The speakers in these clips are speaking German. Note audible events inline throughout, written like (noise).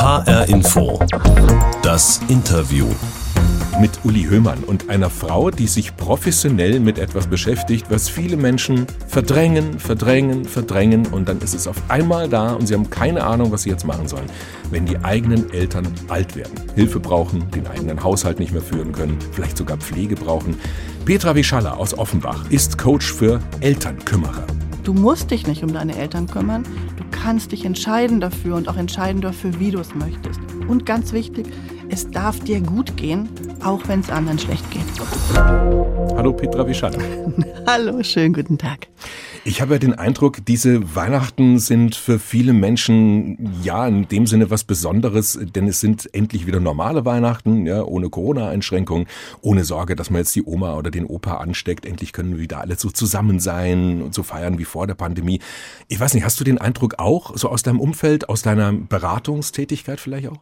HR Info. Das Interview. Mit Uli Höhmann und einer Frau, die sich professionell mit etwas beschäftigt, was viele Menschen verdrängen, verdrängen, verdrängen und dann ist es auf einmal da und sie haben keine Ahnung, was sie jetzt machen sollen, wenn die eigenen Eltern alt werden, Hilfe brauchen, den eigenen Haushalt nicht mehr führen können, vielleicht sogar Pflege brauchen. Petra Wischalla aus Offenbach ist Coach für Elternkümmerer. Du musst dich nicht um deine Eltern kümmern. Du kannst dich entscheiden dafür und auch entscheiden dafür, wie du es möchtest. Und ganz wichtig, es darf dir gut gehen, auch wenn es anderen schlecht geht. Hallo Petra Wischalla. (laughs) Hallo, schönen guten Tag. Ich habe ja den Eindruck, diese Weihnachten sind für viele Menschen ja in dem Sinne was Besonderes, denn es sind endlich wieder normale Weihnachten, ja, ohne Corona-Einschränkungen, ohne Sorge, dass man jetzt die Oma oder den Opa ansteckt. Endlich können wir wieder alle so zusammen sein und so feiern wie vor der Pandemie. Ich weiß nicht, hast du den Eindruck auch, so aus deinem Umfeld, aus deiner Beratungstätigkeit vielleicht auch?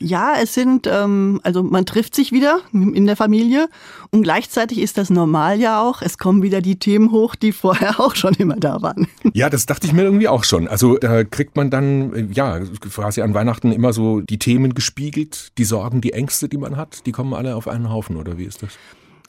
Ja, es sind, ähm, also man trifft sich wieder in der Familie und gleichzeitig ist das normal ja auch. Es kommen wieder die Themen hoch, die vorher (laughs) auch schon immer da waren. Ja, das dachte ich mir irgendwie auch schon. Also da kriegt man dann, ja, quasi an Weihnachten immer so die Themen gespiegelt, die Sorgen, die Ängste, die man hat, die kommen alle auf einen Haufen, oder wie ist das?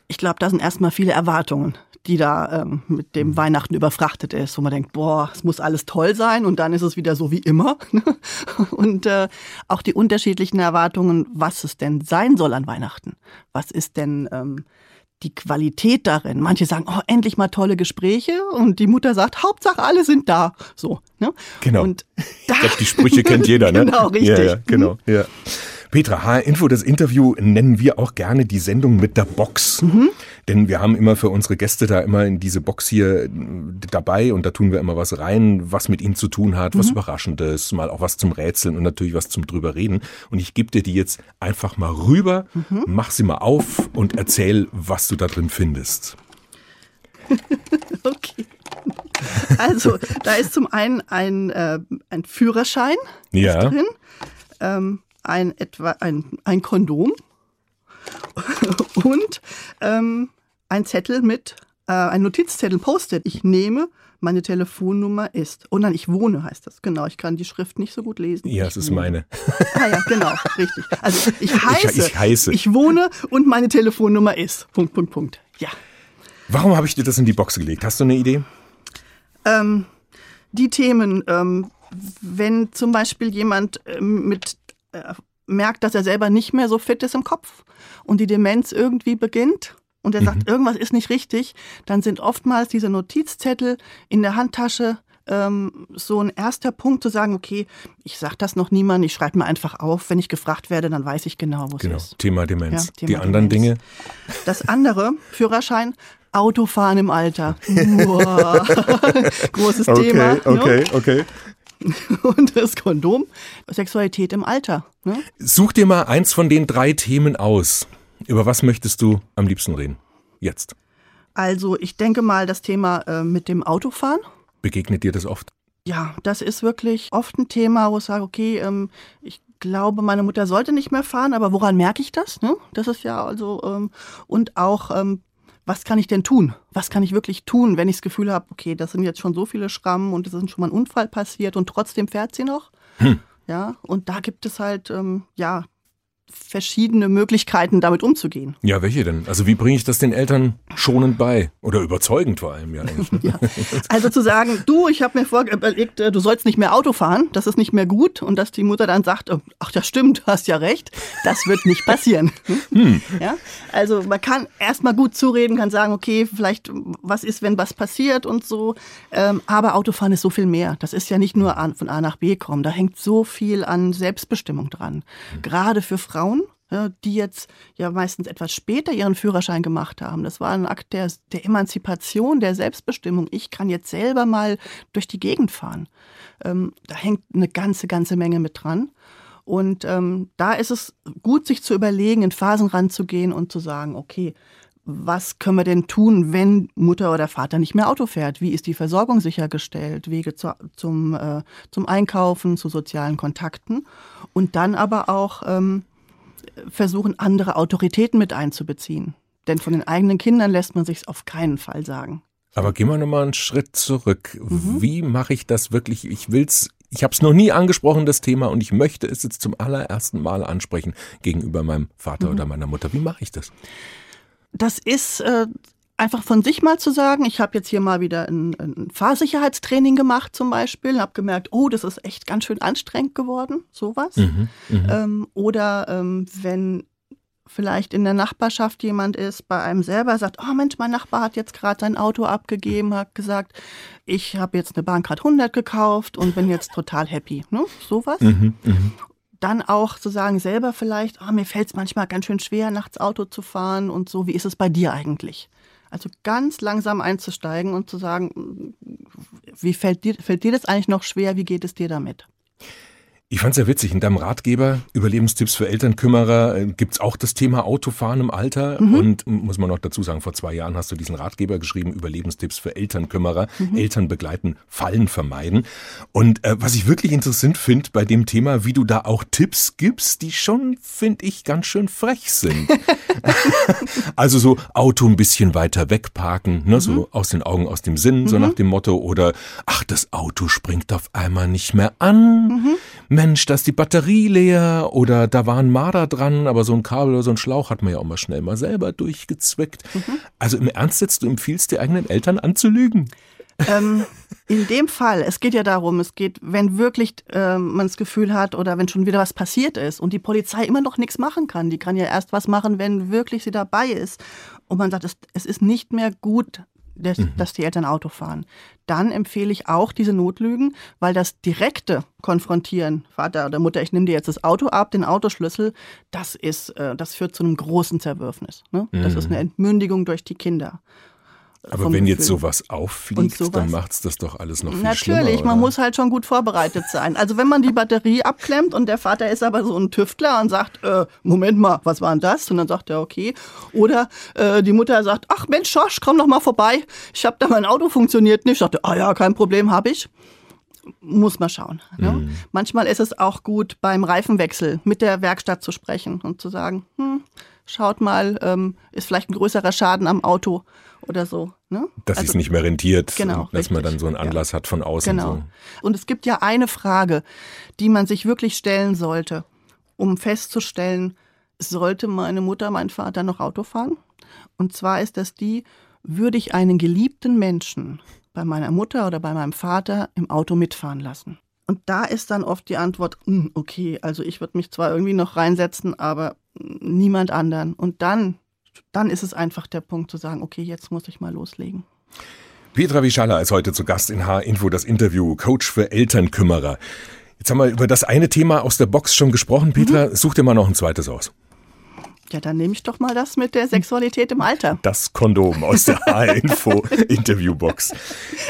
Ich glaube, da sind erstmal viele Erwartungen die da ähm, mit dem mhm. Weihnachten überfrachtet ist, wo man denkt, boah, es muss alles toll sein und dann ist es wieder so wie immer. (laughs) und äh, auch die unterschiedlichen Erwartungen, was es denn sein soll an Weihnachten. Was ist denn ähm, die Qualität darin? Manche sagen, oh, endlich mal tolle Gespräche und die Mutter sagt, Hauptsache alle sind da. So. Ne? Genau. Und da ich glaube, die Sprüche kennt jeder, ne? (laughs) genau, richtig. Ja, ja, genau, ja. Petra, HR Info, das Interview nennen wir auch gerne die Sendung mit der Box. Mhm. Denn wir haben immer für unsere Gäste da immer in diese Box hier äh, dabei und da tun wir immer was rein, was mit ihnen zu tun hat, mhm. was Überraschendes, mal auch was zum Rätseln und natürlich was zum drüber reden. Und ich gebe dir die jetzt einfach mal rüber, mhm. mach sie mal auf und erzähl, was du da drin findest. (laughs) okay. Also, da ist zum einen ein, äh, ein Führerschein ja. drin. Ähm, ein, etwa, ein, ein Kondom (laughs) und ähm, ein Zettel mit, äh, ein Notizzettel, Post-it. Ich nehme, meine Telefonnummer ist. Oh nein, ich wohne heißt das. Genau, ich kann die Schrift nicht so gut lesen. Ja, es ist meine. Ah ja, genau, richtig. Also (laughs) ich heiße, ich, ich heiße, ich wohne und meine Telefonnummer ist. Punkt, Punkt, Punkt. Ja. Warum habe ich dir das in die Box gelegt? Hast du eine Idee? Ähm, die Themen, ähm, wenn zum Beispiel jemand ähm, mit äh, merkt, dass er selber nicht mehr so fit ist im Kopf und die Demenz irgendwie beginnt und er mhm. sagt, irgendwas ist nicht richtig, dann sind oftmals diese Notizzettel in der Handtasche ähm, so ein erster Punkt zu sagen, okay, ich sage das noch niemandem, ich schreibe mir einfach auf, wenn ich gefragt werde, dann weiß ich genau, wo genau. es ist. Thema Demenz. Ja, Thema die anderen Dinge? Das andere, (laughs) Führerschein, Autofahren im Alter. (laughs) Wow. (laughs) Großes okay, Thema. Okay, okay, ne? okay. (laughs) und das Kondom, Sexualität im Alter. Ne? Such dir mal eins von den drei Themen aus. Über was möchtest du am liebsten reden? Jetzt. Also ich denke mal das Thema äh, mit dem Autofahren. Begegnet dir das oft? Ja, das ist wirklich oft ein Thema, wo ich sage, okay, ähm, ich glaube, meine Mutter sollte nicht mehr fahren, aber woran merke ich das? Ne? Das ist ja also, ähm, und auch ähm, was kann ich denn tun? Was kann ich wirklich tun, wenn ich das Gefühl habe, okay, das sind jetzt schon so viele Schrammen und es ist schon mal ein Unfall passiert und trotzdem fährt sie noch? Hm. Ja, und da gibt es halt, ähm, ja, verschiedene Möglichkeiten, damit umzugehen. Ja, welche denn? Also wie bringe ich das den Eltern schonend bei? Oder überzeugend vor allem, ja eigentlich. Ne? (laughs) ja. Also zu sagen, du, ich habe mir vorgelegt, äh, du sollst nicht mehr Auto fahren, das ist nicht mehr gut. Und dass die Mutter dann sagt, oh, ach ja stimmt, hast ja recht, das wird nicht passieren. (laughs) Hm. Ja? Also man kann erstmal gut zureden, kann sagen, okay, vielleicht was ist, wenn was passiert und so. Ähm, aber Autofahren ist so viel mehr. Das ist ja nicht nur von A nach B kommen. Da hängt so viel an Selbstbestimmung dran. Hm. Gerade für Frauen Frauen, die jetzt ja meistens etwas später ihren Führerschein gemacht haben. Das war ein Akt der, der Emanzipation, der Selbstbestimmung. Ich kann jetzt selber mal durch die Gegend fahren. Ähm, da hängt eine ganze, ganze Menge mit dran. Und ähm, da ist es gut, sich zu überlegen, in Phasen ranzugehen und zu sagen, okay, was können wir denn tun, wenn Mutter oder Vater nicht mehr Auto fährt? Wie ist die Versorgung sichergestellt? Wege zu, zum, äh, zum Einkaufen, zu sozialen Kontakten. Und dann aber auch ähm, versuchen, andere Autoritäten mit einzubeziehen. Denn von den eigenen Kindern lässt man sich auf keinen Fall sagen. Aber gehen wir nochmal einen Schritt zurück. Mhm. Wie mache ich das wirklich? Ich will es ich habe es noch nie angesprochen, das Thema, und ich möchte es jetzt zum allerersten Mal ansprechen gegenüber meinem Vater mhm. oder meiner Mutter. Wie mache ich das? Das ist äh, einfach von sich mal zu sagen, ich habe jetzt hier mal wieder ein, ein Fahrsicherheitstraining gemacht zum Beispiel, habe gemerkt, oh, das ist echt ganz schön anstrengend geworden, sowas. Mhm, mh. ähm, oder ähm, wenn vielleicht in der Nachbarschaft jemand ist, bei einem selber sagt, oh Mensch, mein Nachbar hat jetzt gerade sein Auto abgegeben, hat gesagt, ich habe jetzt eine Bahncard 100 gekauft und bin jetzt total happy. Ne? Sowas. Mhm, mh. Dann auch zu sagen, selber vielleicht, oh, mir fällt es manchmal ganz schön schwer, nachts Auto zu fahren und so, wie ist es bei dir eigentlich? Also ganz langsam einzusteigen und zu sagen, wie fällt dir, fällt dir das eigentlich noch schwer, wie geht es dir damit? Ich fand es sehr witzig. In deinem Ratgeber Überlebenstipps für Elternkümmerer äh, gibt's auch das Thema Autofahren im Alter. Mhm. Und muss man noch dazu sagen, vor zwei Jahren hast du diesen Ratgeber geschrieben, Überlebenstipps für Elternkümmerer, mhm. Eltern begleiten, Fallen vermeiden. Und äh, was ich wirklich interessant finde bei dem Thema, wie du da auch Tipps gibst, die schon, finde ich, ganz schön frech sind. (laughs) also so Auto ein bisschen weiter wegparken, ne, mhm. so aus den Augen, aus dem Sinn, so mhm. nach dem Motto. Oder, ach, das Auto springt auf einmal nicht mehr an mhm. Mensch, da ist die Batterie leer oder da war ein Marder dran, aber so ein Kabel oder so ein Schlauch hat man ja auch mal schnell mal selber durchgezwickt. Mhm. Also im Ernst jetzt, du empfiehlst dir eigenen Eltern anzulügen? Ähm, (laughs) in dem Fall, es geht ja darum, es geht, wenn wirklich äh, man das Gefühl hat oder wenn schon wieder was passiert ist und die Polizei immer noch nichts machen kann. Die kann ja erst was machen, wenn wirklich sie dabei ist. Und man sagt, es, es ist nicht mehr gut, dass, mhm. dass die Eltern Auto fahren. Dann empfehle ich auch diese Notlügen, weil das direkte Konfrontieren, Vater oder Mutter, ich nehme dir jetzt das Auto ab, den Autoschlüssel, das ist, äh, das führt zu einem großen Zerwürfnis. Ne? Das ist eine mhm. Entmündigung durch die Kinder. Aber wenn jetzt sowas auffliegt, sowas, dann macht's das doch alles noch viel Natürlich, schlimmer. Natürlich, man muss halt schon gut vorbereitet sein. Also wenn man die Batterie abklemmt und der Vater ist aber so ein Tüftler und sagt, äh, Moment mal, was war denn das? Und dann sagt er, okay. Oder äh, die Mutter sagt, ach Mensch, Schorsch, komm doch mal vorbei. Ich habe da mein Auto funktioniert nicht. Ich dachte, ah ja, kein Problem, habe ich muss man schauen. Ne? Mhm. Manchmal ist es auch gut, beim Reifenwechsel mit der Werkstatt zu sprechen und zu sagen, hm, schaut mal, ähm, ist vielleicht ein größerer Schaden am Auto oder so. Ne? Dass also, sich nicht mehr rentiert, genau, dass richtig. man dann so einen Anlass ja. hat von außen. Genau. So. Und es gibt ja eine Frage, die man sich wirklich stellen sollte, um festzustellen, sollte meine Mutter, mein Vater noch Auto fahren? Und zwar ist das die, würde ich einen geliebten Menschen bei meiner Mutter oder bei meinem Vater im Auto mitfahren lassen? Und da ist dann oft die Antwort, hm, okay, also ich würde mich zwar irgendwie noch reinsetzen, aber niemand anderen. Und dann dann ist es einfach der Punkt zu sagen, okay, jetzt muss ich mal loslegen. Petra Wischala ist heute zu Gast in H-Info, das Interview, Coach für Elternkümmerer. Jetzt haben wir über das eine Thema aus der Box schon gesprochen. Petra, mhm. such dir mal noch ein zweites aus. Ja, dann nehme ich doch mal das mit der Sexualität im Alter. Das Kondom aus der (laughs) H-Info Interviewbox.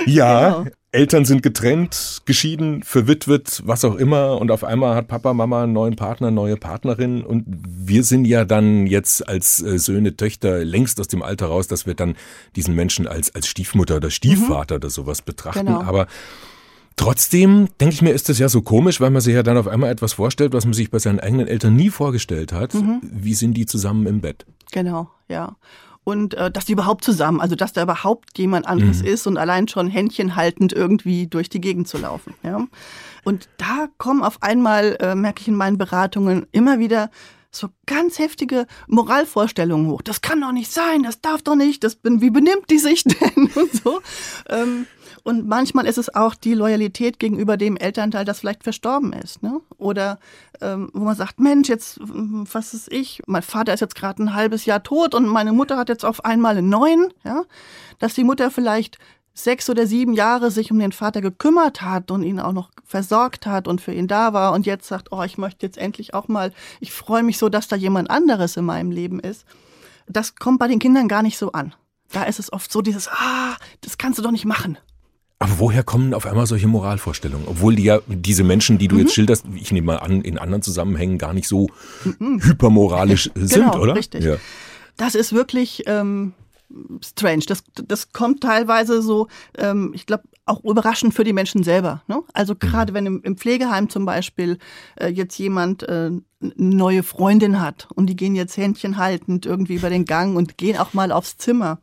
Ja, genau. Eltern sind getrennt, geschieden, verwitwet, was auch immer. Und auf einmal hat Papa, Mama einen neuen Partner, neue Partnerin. Und wir sind ja dann jetzt als äh, Söhne, Töchter längst aus dem Alter raus, dass wir dann diesen Menschen als, als Stiefmutter oder Stiefvater mhm. oder sowas betrachten. Genau. Aber Trotzdem denke ich mir, ist das ja so komisch, weil man sich ja dann auf einmal etwas vorstellt, was man sich bei seinen eigenen Eltern nie vorgestellt hat. Mhm. Wie sind die zusammen im Bett? Genau, ja und äh, dass die überhaupt zusammen, also dass da überhaupt jemand anderes mhm. ist und allein schon Händchen haltend irgendwie durch die Gegend zu laufen. Ja? Und da kommen auf einmal, äh, merke ich in meinen Beratungen, immer wieder so ganz heftige Moralvorstellungen hoch. Das kann doch nicht sein, das darf doch nicht, das bin, wie benimmt die sich (laughs) denn und so. Ähm, und manchmal ist es auch die Loyalität gegenüber dem Elternteil, das vielleicht verstorben ist. Ne? Oder ähm, wo man sagt, Mensch, jetzt, was ist ich? Mein Vater ist jetzt gerade ein halbes Jahr tot und meine Mutter hat jetzt auf einmal einen neuen. Ja? Dass die Mutter vielleicht sechs oder sieben Jahre sich um den Vater gekümmert hat und ihn auch noch versorgt hat und für ihn da war und jetzt sagt, oh, ich möchte jetzt endlich auch mal, ich freue mich so, dass da jemand anderes in meinem Leben ist. Das kommt bei den Kindern gar nicht so an. Da ist es oft so dieses, ah, das kannst du doch nicht machen. Aber woher kommen auf einmal solche Moralvorstellungen? Obwohl die ja diese Menschen, die du mhm. jetzt schilderst, ich nehme mal an, in anderen Zusammenhängen gar nicht so mhm. hypermoralisch (laughs) sind, genau, oder? Richtig. Ja. Das ist wirklich ähm, strange. Das, das kommt teilweise so, ähm, ich glaube, auch überraschend für die Menschen selber. Ne? Also mhm. gerade mhm. wenn im, im, Pflegeheim zum Beispiel äh, jetzt jemand äh, neue Freundin hat und die gehen jetzt Händchen haltend irgendwie über den Gang und gehen auch mal aufs Zimmer,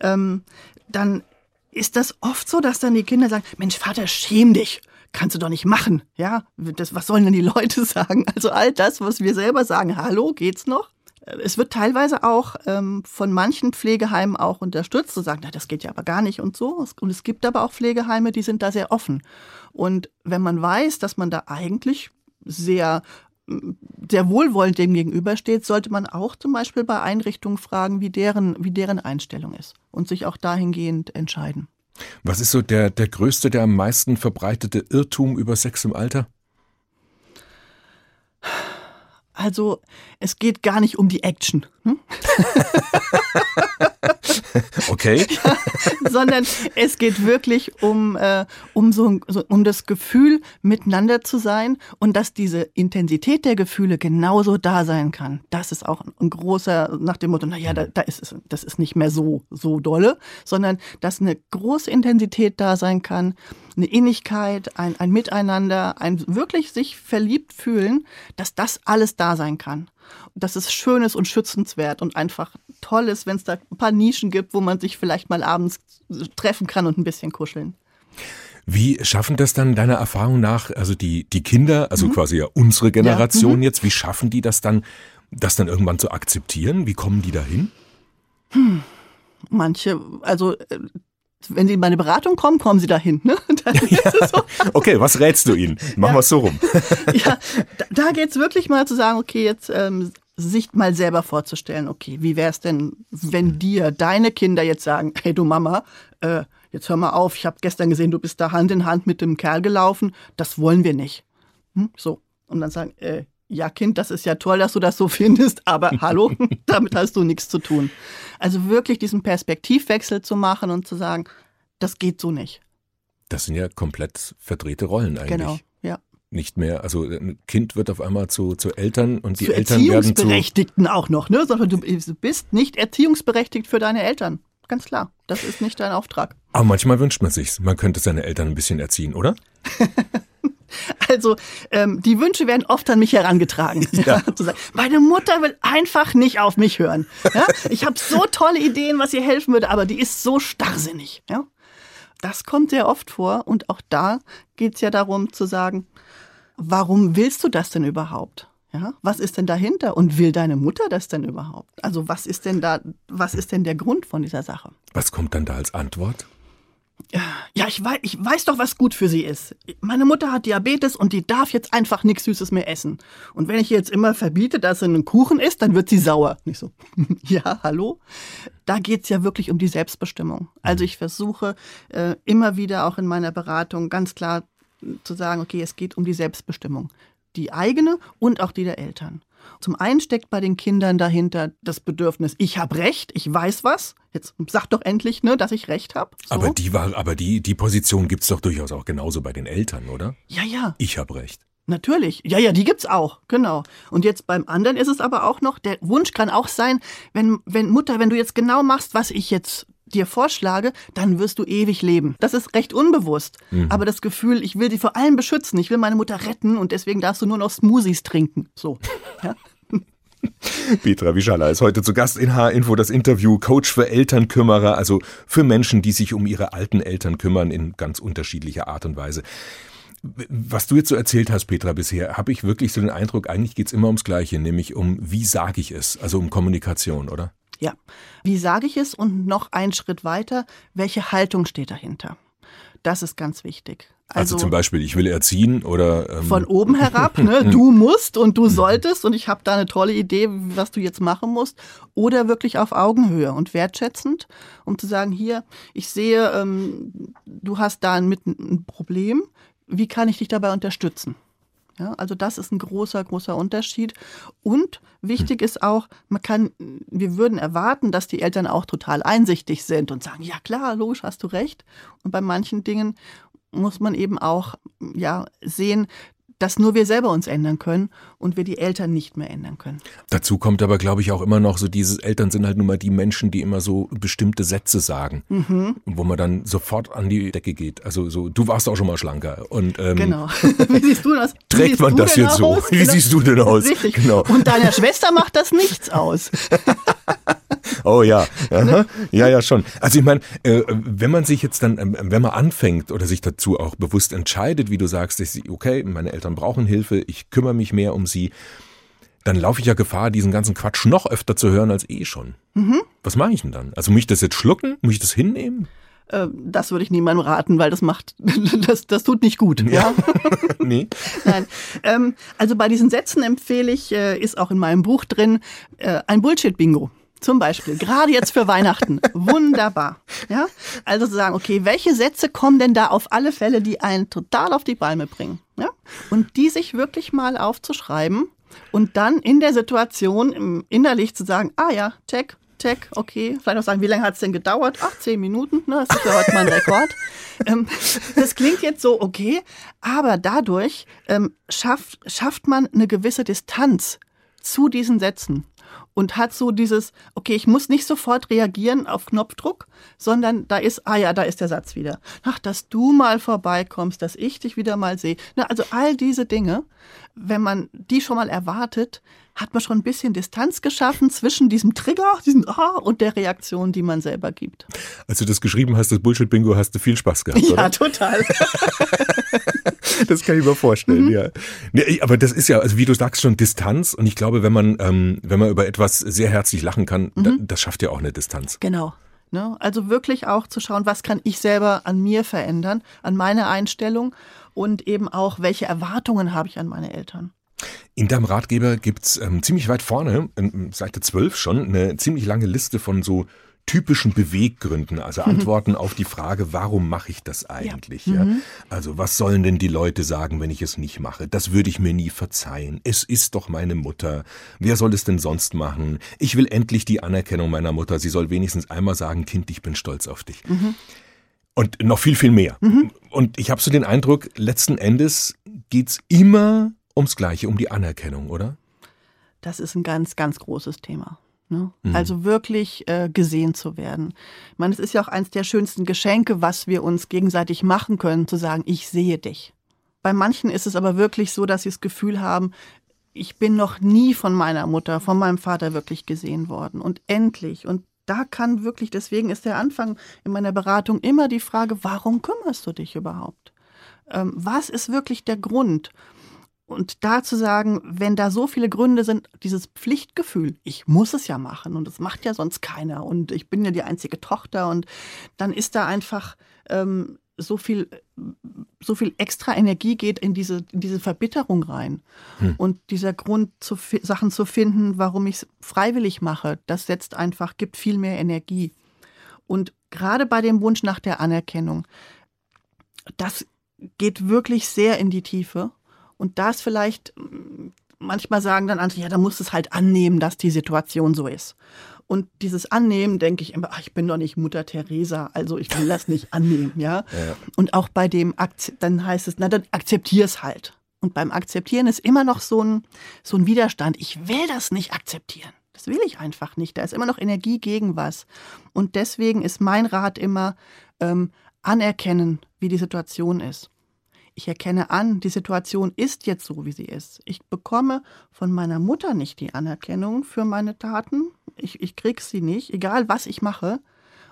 ähm, dann ist das oft so, dass dann die Kinder sagen, Mensch, Vater, schäm dich. kannst du doch nicht machen, ja, das, was sollen denn die Leute (laughs) sagen? Also all das, was wir selber sagen, hallo, geht's noch? Es wird teilweise auch ähm, von manchen Pflegeheimen auch unterstützt, zu sagen, na, das geht ja aber gar nicht und so. Und es gibt aber auch Pflegeheime, die sind da sehr offen. Und wenn man weiß, dass man da eigentlich sehr sehr wohlwollend dem gegenübersteht, sollte man auch zum Beispiel bei Einrichtungen fragen, wie deren, wie deren Einstellung ist und sich auch dahingehend entscheiden. Was ist so der, der größte, der am meisten verbreitete Irrtum über Sex im Alter? Also es geht gar nicht um die Action. Hm? (laughs) okay. (laughs) Ja, sondern es geht wirklich um, äh, um, so, so, um das Gefühl, miteinander zu sein und dass diese Intensität der Gefühle genauso da sein kann. Das ist auch ein großer, nach dem Motto, naja, da, da ist es, das ist nicht mehr so, so dolle, sondern dass eine große Intensität da sein kann, eine Innigkeit, ein, ein Miteinander, ein wirklich sich verliebt fühlen, dass das alles da sein kann. Dass es schön ist und schützenswert und einfach toll ist, wenn es da ein paar Nischen gibt, wo man sich vielleicht mal abends treffen kann und ein bisschen kuscheln. Wie schaffen das dann deiner Erfahrung nach, also die, die Kinder, also mhm. quasi ja unsere Generation ja, mhm. jetzt, wie schaffen die das dann, das dann irgendwann zu akzeptieren? Wie kommen die dahin? Hm. Manche, also äh, wenn sie in meine Beratung kommen, kommen sie dahin. Ne? (laughs) (laughs) Ja. So. Okay, was rätst du ihnen? Machen ja. wir es so rum. (laughs) ja, da, da geht es wirklich mal zu sagen, okay, jetzt ähm, sich mal selber vorzustellen, okay, wie wäre es denn, wenn dir deine Kinder jetzt sagen, hey du Mama, äh, jetzt hör mal auf, ich habe gestern gesehen, du bist da Hand in Hand mit dem Kerl gelaufen, das wollen wir nicht. Hm? So. Und dann sagen, äh, ja Kind, das ist ja toll, dass du das so (laughs) findest, aber hallo, (laughs) damit hast du nichts zu tun. Also wirklich diesen Perspektivwechsel zu machen und zu sagen, das geht so nicht. Das sind ja komplett verdrehte Rollen eigentlich. Genau. Nicht mehr, also ein Kind wird auf einmal zu, zu Eltern und die zu Eltern werden zu Erziehungsberechtigten auch noch, ne? Sondern du bist nicht erziehungsberechtigt für deine Eltern. Ganz klar. Das ist nicht dein Auftrag. Aber manchmal wünscht man sich's. Man könnte seine Eltern ein bisschen erziehen, oder? (laughs) Also ähm, die Wünsche werden oft an mich herangetragen. (laughs) Ja. (laughs) Meine Mutter will einfach nicht auf mich hören. Ja? Ich habe so tolle Ideen, was ihr helfen würde, aber die ist so starrsinnig. Ja? Das kommt sehr oft vor und auch da geht es ja darum zu sagen, warum willst du das denn überhaupt? Ja, was ist denn dahinter und will deine Mutter das denn überhaupt? Also was ist denn da, was ist denn der Grund von dieser Sache? Was kommt dann da als Antwort? Ja, ich weiß, ich weiß doch, was gut für sie ist. Meine Mutter hat Diabetes und die darf jetzt einfach nichts Süßes mehr essen. Und wenn ich jetzt immer verbiete, dass sie einen Kuchen isst, dann wird sie sauer. Nicht so, (laughs) ja, hallo? Da geht's ja wirklich um die Selbstbestimmung. Also ich versuche äh, immer wieder auch in meiner Beratung ganz klar zu sagen, okay, es geht um die Selbstbestimmung. Die eigene und auch die der Eltern. Zum einen steckt bei den Kindern dahinter das Bedürfnis, ich habe Recht, ich weiß was. Jetzt sag doch endlich, ne, dass ich Recht habe. So. Aber die war, aber die, die Position gibt's doch durchaus auch genauso bei den Eltern, oder? Ja, ja. Ich habe Recht. Natürlich. Ja, ja, die gibt's auch. Genau. Und jetzt beim anderen ist es aber auch noch, der Wunsch kann auch sein, wenn, wenn Mutter, wenn du jetzt genau machst, was ich jetzt dir vorschlage, dann wirst du ewig leben. Das ist recht unbewusst. Mhm. Aber das Gefühl, ich will sie vor allem beschützen, ich will meine Mutter retten und deswegen darfst du nur noch Smoothies trinken. So. (laughs) Ja? Petra Wischala ist heute zu Gast in H-Info, das Interview Coach für Elternkümmerer, also für Menschen, die sich um ihre alten Eltern kümmern in ganz unterschiedlicher Art und Weise. Was du jetzt so erzählt hast, Petra, bisher, habe ich wirklich so den Eindruck, eigentlich geht es immer ums Gleiche, nämlich um, wie sage ich es, also um Kommunikation, oder? Ja, wie sage ich es und noch einen Schritt weiter, welche Haltung steht dahinter? Das ist ganz wichtig. Also, also zum Beispiel, ich will erziehen oder ähm von oben herab, ne? (laughs) Du musst und du solltest und ich habe da eine tolle Idee, was du jetzt machen musst. Oder wirklich auf Augenhöhe und wertschätzend, um zu sagen, hier, ich sehe, ähm, du hast da ein, ein Problem. Wie kann ich dich dabei unterstützen? Ja, also das ist ein großer, großer Unterschied. Und wichtig ist auch, man kann, wir würden erwarten, dass die Eltern auch total einsichtig sind und sagen, ja klar, logisch, hast du recht. Und bei manchen Dingen muss man eben auch ja, sehen, dass nur wir selber uns ändern können und wir die Eltern nicht mehr ändern können. Dazu kommt aber, glaube ich, auch immer noch so dieses, Eltern sind halt nun mal die Menschen, die immer so bestimmte Sätze sagen, mhm. wo man dann sofort an die Decke geht. Also so, du warst auch schon mal schlanker. Und, ähm, genau. (laughs) Wie siehst du das? Trägt man das jetzt aus? so? Wie genau. siehst du denn aus? Richtig. Genau. Und deiner Schwester macht das nichts aus. (laughs) Oh ja. Aha. Ja, ja, schon. Also ich meine, äh, wenn man sich jetzt dann, ähm, wenn man anfängt oder sich dazu auch bewusst entscheidet, wie du sagst, dass okay, meine Eltern brauchen Hilfe, ich kümmere mich mehr um sie, dann laufe ich ja Gefahr, diesen ganzen Quatsch noch öfter zu hören als eh schon. Mhm. Was mache ich denn dann? Also muss ich das jetzt schlucken? Muss ich das hinnehmen? Äh, das würde ich niemandem raten, weil das macht, (laughs) das, das tut nicht gut. Ja. ja? (laughs) nee. Nein. Ähm, also bei diesen Sätzen empfehle ich, äh, ist auch in meinem Buch drin, äh, ein Bullshit-Bingo. Zum Beispiel, gerade jetzt für Weihnachten. Wunderbar. Ja? Also zu sagen, okay, welche Sätze kommen denn da auf alle Fälle, die einen total auf die Palme bringen? Ja? Und die sich wirklich mal aufzuschreiben und dann in der Situation innerlich zu sagen, ah ja, check, check, okay. Vielleicht auch sagen, wie lange hat es denn gedauert? Ach, zehn Minuten, ne? das ist ja heute mein Rekord. (laughs) ähm, das klingt jetzt so okay, aber dadurch ähm, schafft, schafft man eine gewisse Distanz zu diesen Sätzen und hat so dieses, okay, ich muss nicht sofort reagieren auf Knopfdruck, sondern da ist, ah ja, da ist der Satz wieder. Ach, dass du mal vorbeikommst, dass ich dich wieder mal sehe. also all diese Dinge, wenn man die schon mal erwartet, hat man schon ein bisschen Distanz geschaffen zwischen diesem Trigger, diesem Ah und der Reaktion, die man selber gibt. Als du das geschrieben hast, das Bullshit-Bingo, hast du viel Spaß gehabt, ja, oder? Total. (laughs) das kann ich mir vorstellen, mhm. ja. Nee, aber das ist ja, also wie du sagst, schon Distanz. Und ich glaube, wenn man, ähm, wenn man über etwas sehr herzlich lachen kann, mhm. da, das schafft ja auch eine Distanz. Genau. Ne? Also wirklich auch zu schauen, was kann ich selber an mir verändern, an meiner Einstellung und eben auch, welche Erwartungen habe ich an meine Eltern. In deinem Ratgeber gibt's ähm, ziemlich weit vorne, ähm, Seite 12 schon, eine ziemlich lange Liste von so typischen Beweggründen, also mhm. Antworten auf die Frage, warum mache ich das eigentlich? Ja. Mhm. Also was sollen denn die Leute sagen, wenn ich es nicht mache? Das würde ich mir nie verzeihen. Es ist doch meine Mutter. Wer soll es denn sonst machen? Ich will endlich die Anerkennung meiner Mutter. Sie soll wenigstens einmal sagen, Kind, ich bin stolz auf dich. Mhm. Und noch viel, viel mehr. Mhm. Und ich habe so den Eindruck, letzten Endes geht's immer ums Gleiche, um die Anerkennung, oder? Das ist ein ganz, ganz großes Thema. Ne? Mhm. Also wirklich äh, gesehen zu werden. Ich meine, es ist ja auch eines der schönsten Geschenke, was wir uns gegenseitig machen können, zu sagen, ich sehe dich. Bei manchen ist es aber wirklich so, dass sie das Gefühl haben, ich bin noch nie von meiner Mutter, von meinem Vater wirklich gesehen worden. Und endlich. Und da kann wirklich, deswegen ist der Anfang in meiner Beratung immer die Frage, warum kümmerst du dich überhaupt? Ähm, was ist wirklich der Grund? Und da zu sagen, wenn da so viele Gründe sind, dieses Pflichtgefühl, ich muss es ja machen und das macht ja sonst keiner und ich bin ja die einzige Tochter und dann ist da einfach ähm, so viel, so viel extra Energie geht in diese, in diese Verbitterung rein. Hm. Und dieser Grund, zu, Sachen zu finden, warum ich es freiwillig mache, das setzt einfach, gibt viel mehr Energie. Und gerade bei dem Wunsch nach der Anerkennung, das geht wirklich sehr in die Tiefe. Und das vielleicht, manchmal sagen dann andere, ja, da musst du es halt annehmen, dass die Situation so ist. Und dieses Annehmen denke ich immer, ach, ich bin doch nicht Mutter Teresa, also ich will das nicht annehmen, ja. (laughs) ja. Und auch bei dem, dann heißt es, na, dann akzeptier es halt. Und beim Akzeptieren ist immer noch so ein, so ein Widerstand. Ich will das nicht akzeptieren. Das will ich einfach nicht. Da ist immer noch Energie gegen was. Und deswegen ist mein Rat immer, ähm, anerkennen, wie die Situation ist ich erkenne an, die Situation ist jetzt so, wie sie ist. Ich bekomme von meiner Mutter nicht die Anerkennung für meine Taten. Ich, ich krieg sie nicht, egal was ich mache.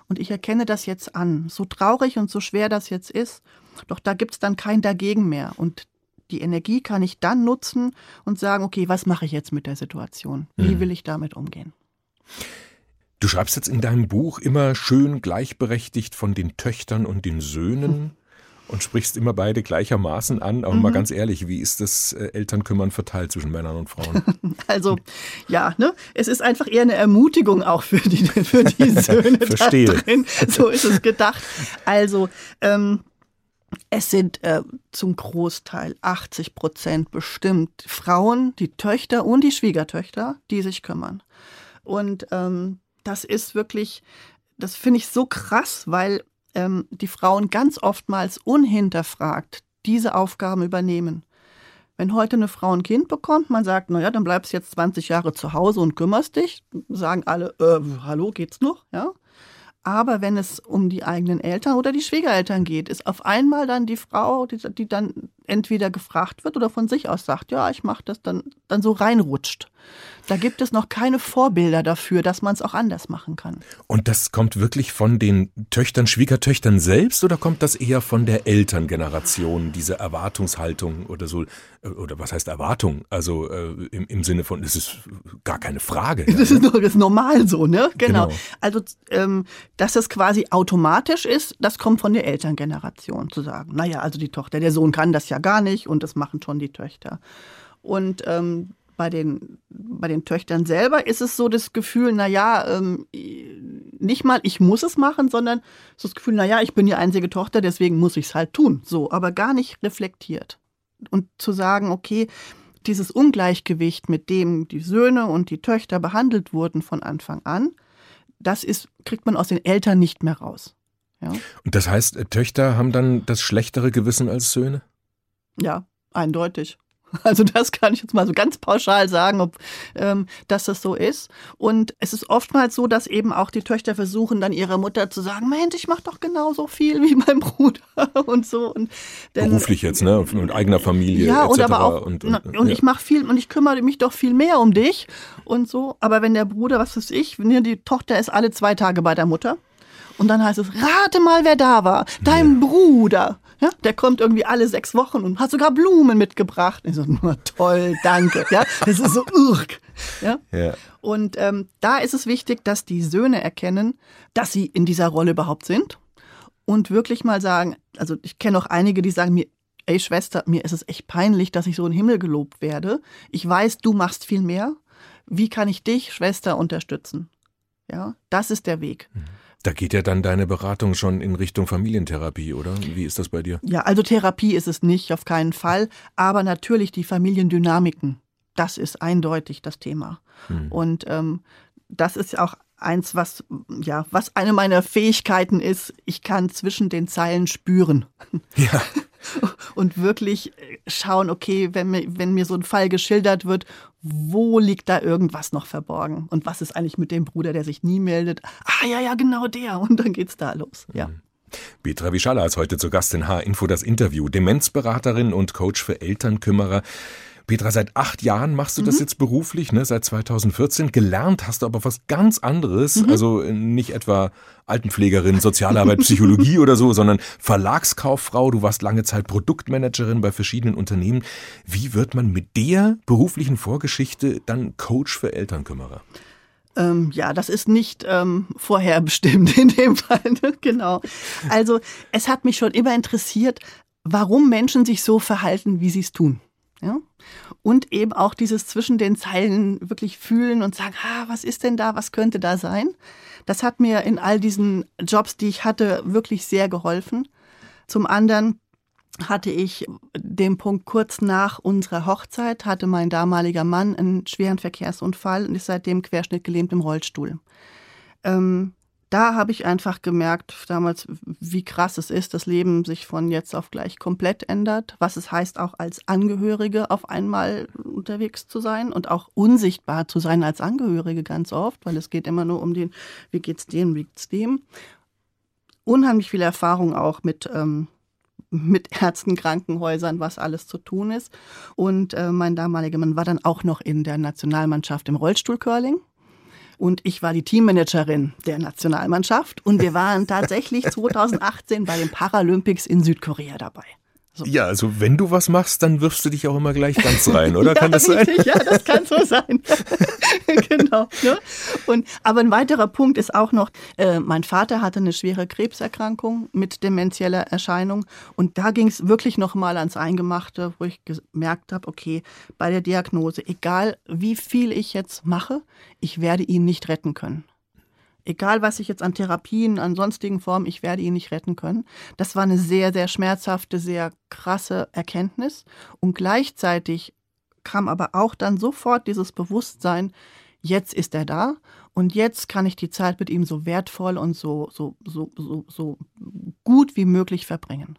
Und ich erkenne das jetzt an. So traurig und so schwer das jetzt ist, doch da gibt es dann kein Dagegen mehr. Und die Energie kann ich dann nutzen und sagen, okay, was mache ich jetzt mit der Situation? Wie mhm. will ich damit umgehen? Du schreibst jetzt in deinem Buch immer schön gleichberechtigt von den Töchtern und den Söhnen. Und sprichst immer beide gleichermaßen an. Aber mhm. mal ganz ehrlich, wie ist das äh, Elternkümmern verteilt zwischen Männern und Frauen? (laughs) Also ja, ne, es ist einfach eher eine Ermutigung auch für die für die (laughs) Söhne Verstehe. drin. So ist es gedacht. Also ähm, es sind äh, zum Großteil 80 Prozent bestimmt Frauen, die Töchter und die Schwiegertöchter, die sich kümmern. Und ähm, das ist wirklich, das finde ich so krass, weil ähm, die Frauen ganz oftmals unhinterfragt diese Aufgaben übernehmen. Wenn heute eine Frau ein Kind bekommt, man sagt, naja, dann bleibst du jetzt 20 Jahre zu Hause und kümmerst dich, sagen alle, äh, hallo, geht's noch? Ja. Aber wenn es um die eigenen Eltern oder die Schwiegereltern geht, ist auf einmal dann die Frau, die, die dann entweder gefragt wird oder von sich aus sagt, ja, ich mache das, dann, dann so reinrutscht. Da gibt es noch keine Vorbilder dafür, dass man es auch anders machen kann. Und das kommt wirklich von den Töchtern, Schwiegertöchtern selbst oder kommt das eher von der Elterngeneration, diese Erwartungshaltung oder so? Äh, oder was heißt Erwartung? Also äh, im, im Sinne von, es ist gar keine Frage. (laughs) Das ist, das ist normal so, ne? Genau. genau. Also, ähm, dass es quasi automatisch ist, das kommt von der Elterngeneration zu sagen. Naja, also die Tochter, der Sohn kann das ja gar nicht und das machen schon die Töchter. Und ähm, bei den, bei den Töchtern selber ist es so das Gefühl, na ja, ähm, nicht mal ich muss es machen, sondern so das Gefühl, na ja, ich bin die einzige Tochter, deswegen muss ich es halt tun. So, aber gar nicht reflektiert. Und zu sagen, okay, dieses Ungleichgewicht, mit dem die Söhne und die Töchter behandelt wurden von Anfang an, das ist, kriegt man aus den Eltern nicht mehr raus. Ja. Und das heißt, Töchter haben dann das schlechtere Gewissen als Söhne? Ja, eindeutig. (laughs) Also das kann ich jetzt mal so ganz pauschal sagen, ob, ähm, dass das so ist. Und es ist oftmals so, dass eben auch die Töchter versuchen, dann ihrer Mutter zu sagen, Mensch, ich mache doch genauso viel wie (laughs) mein Bruder und so. Und denn, Beruflich jetzt, ne? Mit eigener Familie. Ja, und aber auch, und, und, und ja. ich mache viel und ich kümmere mich doch viel mehr um dich und so. Aber wenn der Bruder, was weiß ich, wenn die Tochter ist alle zwei Tage bei der Mutter. Und dann heißt es, rate mal, wer da war. Dein ja. Bruder. Ja, der kommt irgendwie alle sechs Wochen und hat sogar Blumen mitgebracht. Ich so, nur toll, danke. Ja, das ist so urk. Ja? ja. Und ähm, da ist es wichtig, dass die Söhne erkennen, dass sie in dieser Rolle überhaupt sind und wirklich mal sagen, also ich kenne auch einige, die sagen mir, ey Schwester, mir ist es echt peinlich, dass ich so in den Himmel gelobt werde. Ich weiß, du machst viel mehr. Wie kann ich dich, Schwester, unterstützen? Ja, das ist der Weg. Mhm. Da geht ja dann deine Beratung schon in Richtung Familientherapie, oder? Wie ist das bei dir? Ja, also Therapie ist es nicht, auf keinen Fall. Aber natürlich die Familiendynamiken, das ist eindeutig das Thema. Hm. Und ähm, das ist auch eins, was, ja, was eine meiner Fähigkeiten ist. Ich kann zwischen den Zeilen spüren. Ja. (laughs) Und wirklich schauen, okay, wenn mir, wenn mir so ein Fall geschildert wird, wo liegt da irgendwas noch verborgen? Und was ist eigentlich mit dem Bruder, der sich nie meldet? Ah, ja, ja, genau der. Und dann geht's da los. Ja. Mhm. Petra Wischala ist heute zu Gast in H-Info das Interview. Demenzberaterin und Coach für Elternkümmerer. Petra, seit acht Jahren machst du mhm. das jetzt beruflich, ne? seit 2014. Gelernt hast du aber was ganz anderes. Mhm. Also nicht etwa Altenpflegerin, Sozialarbeit, (laughs) Psychologie oder so, sondern Verlagskauffrau. Du warst lange Zeit Produktmanagerin bei verschiedenen Unternehmen. Wie wird man mit der beruflichen Vorgeschichte dann Coach für Elternkümmerer? Ähm, ja, das ist nicht ähm, vorherbestimmt in dem Fall. Ne? genau. Also es hat mich schon immer interessiert, warum Menschen sich so verhalten, wie sie es tun. Ja? Und eben auch dieses zwischen den Zeilen wirklich fühlen und sagen, ah, was ist denn da, was könnte da sein? Das hat mir in all diesen Jobs, die ich hatte, wirklich sehr geholfen. Zum anderen hatte ich den Punkt kurz nach unserer Hochzeit, hatte mein damaliger Mann einen schweren Verkehrsunfall und ist seitdem querschnittgelähmt im Rollstuhl. Ähm, da habe ich einfach gemerkt damals, wie krass es ist, das Leben sich von jetzt auf gleich komplett ändert, was es heißt, auch als Angehörige auf einmal unterwegs zu sein und auch unsichtbar zu sein als Angehörige ganz oft, weil es geht immer nur um den, wie geht's dem, wie geht's dem. Unheimlich viel Erfahrung auch mit ähm, mit (laughs) Ärzten, Krankenhäusern, was alles zu tun ist. Und äh, mein damaliger Mann war dann auch noch in der Nationalmannschaft im Rollstuhlcurling und ich war die Teammanagerin der Nationalmannschaft und wir waren tatsächlich (laughs) 2018 bei den Paralympics in Südkorea dabei. So. Ja, also wenn du was machst, dann wirfst du dich auch immer gleich ganz rein, oder? (laughs) ja, kann das sein? Ja, das kann so sein. (laughs) genau. Ne? Und, aber ein weiterer Punkt ist auch noch, äh, mein Vater hatte eine schwere Krebserkrankung mit demenzieller Erscheinung und da ging es wirklich nochmal ans Eingemachte, wo ich gemerkt habe, okay, bei der Diagnose, egal wie viel ich jetzt mache, ich werde ihn nicht retten können egal was ich jetzt an Therapien, an sonstigen Formen, ich werde ihn nicht retten können. Das war eine sehr, sehr schmerzhafte, sehr krasse Erkenntnis. Und gleichzeitig kam aber auch dann sofort dieses Bewusstsein, jetzt ist er da und jetzt kann ich die Zeit mit ihm so wertvoll und so, so, so, so, so gut wie möglich verbringen.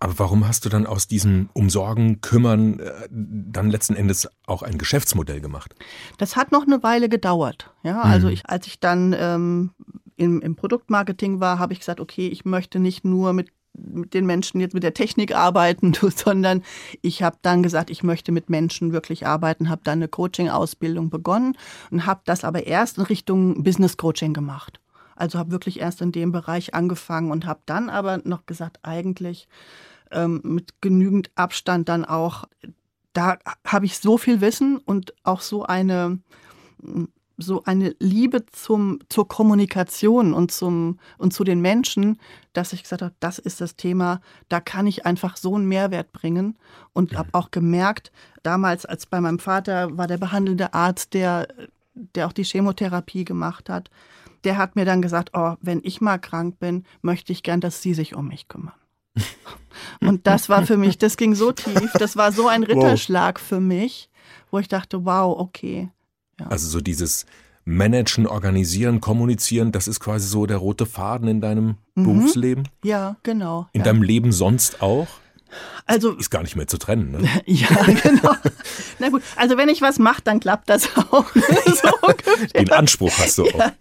Aber warum hast du dann aus diesem Umsorgen, Kümmern äh, dann letzten Endes auch ein Geschäftsmodell gemacht? Das hat noch eine Weile gedauert. Ja, also mhm. ich, als ich dann ähm, im, im Produktmarketing war, habe ich gesagt, okay, ich möchte nicht nur mit mit den Menschen jetzt mit der Technik arbeiten, (laughs) sondern ich habe dann gesagt, ich möchte mit Menschen wirklich arbeiten, habe dann eine Coaching-Ausbildung begonnen und habe das aber erst in Richtung Business Coaching gemacht. Also habe wirklich erst in dem Bereich angefangen und habe dann aber noch gesagt, eigentlich ähm, mit genügend Abstand dann auch, da habe ich so viel Wissen und auch so eine so eine Liebe zum, zur Kommunikation und, zum, und zu den Menschen, dass ich gesagt habe, das ist das Thema, da kann ich einfach so einen Mehrwert bringen. Und habe auch gemerkt, damals, als bei meinem Vater war der behandelnde Arzt, der, der auch die Chemotherapie gemacht hat, der hat mir dann gesagt, oh, wenn ich mal krank bin, möchte ich gern, dass Sie sich um mich kümmern. (laughs) Und das war für mich, das ging so tief, das war so ein Ritterschlag wow. für mich, wo ich dachte, wow, okay. Ja. Also so dieses Managen, Organisieren, Kommunizieren, das ist quasi so der rote Faden in deinem mhm. Berufsleben? Ja, genau. In ja. deinem Leben sonst auch? Also ist gar nicht mehr zu trennen. Ne? (laughs) ja, genau. Na gut, also wenn ich was mache, dann klappt das auch. (laughs) so Den Anspruch hast du auch. Ja,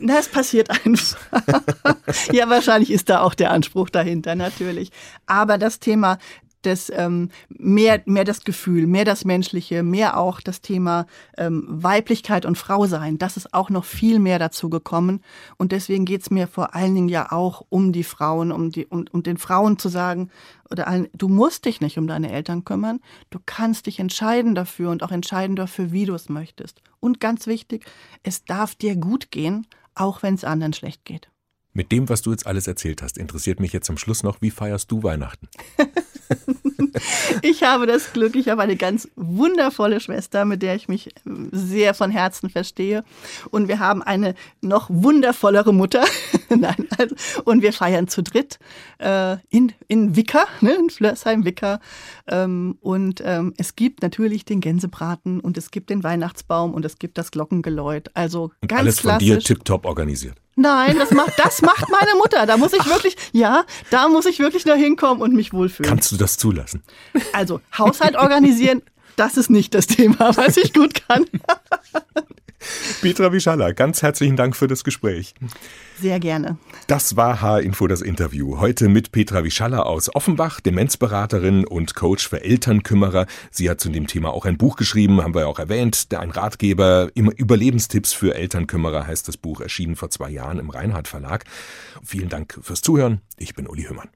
das passiert einfach. (laughs) ja, wahrscheinlich ist da auch der Anspruch dahinter, natürlich. Aber das Thema das ähm, mehr, mehr das Gefühl, mehr das Menschliche, mehr auch das Thema ähm, Weiblichkeit und Frau sein. Das ist auch noch viel mehr dazu gekommen. Und deswegen geht's mir vor allen Dingen ja auch um die Frauen, um die, um, um den Frauen zu sagen, oder allen, du musst dich nicht um deine Eltern kümmern. Du kannst dich entscheiden dafür und auch entscheiden dafür, wie du es möchtest. Und ganz wichtig, es darf dir gut gehen, auch wenn es anderen schlecht geht. Mit dem, was du jetzt alles erzählt hast, interessiert mich jetzt zum Schluss noch, wie feierst du Weihnachten? (laughs) (laughs) ich habe das Glück, ich habe eine ganz wundervolle Schwester, mit der ich mich sehr von Herzen verstehe. Und wir haben eine noch wundervollere Mutter. (laughs) Nein, also, und wir feiern zu dritt äh, in, in Wicker, ne, in Flörsheim-Wicker. Ähm, und ähm, es gibt natürlich den Gänsebraten und es gibt den Weihnachtsbaum und es gibt das Glockengeläut. Also und ganz alles klassisch. von dir tiptop organisiert. Nein, das macht, das macht meine Mutter. Da muss ich Ach. wirklich, ja, da muss ich wirklich nur hinkommen und mich wohlfühlen. Kannst du das zulassen? Also, Haushalt organisieren, das ist nicht das Thema, was ich gut kann. (laughs) Petra Wischalla, ganz herzlichen Dank für das Gespräch. Sehr gerne. Das war H-Info das Interview. Heute mit Petra Wischalla aus Offenbach, Demenzberaterin und Coach für Elternkümmerer. Sie hat zu dem Thema auch ein Buch geschrieben, haben wir ja auch erwähnt. Ein Ratgeber, Überlebenstipps für Elternkümmerer heißt das Buch, erschienen vor zwei Jahren im Reinhardt Verlag. Vielen Dank fürs Zuhören. Ich bin Uli Hümmern.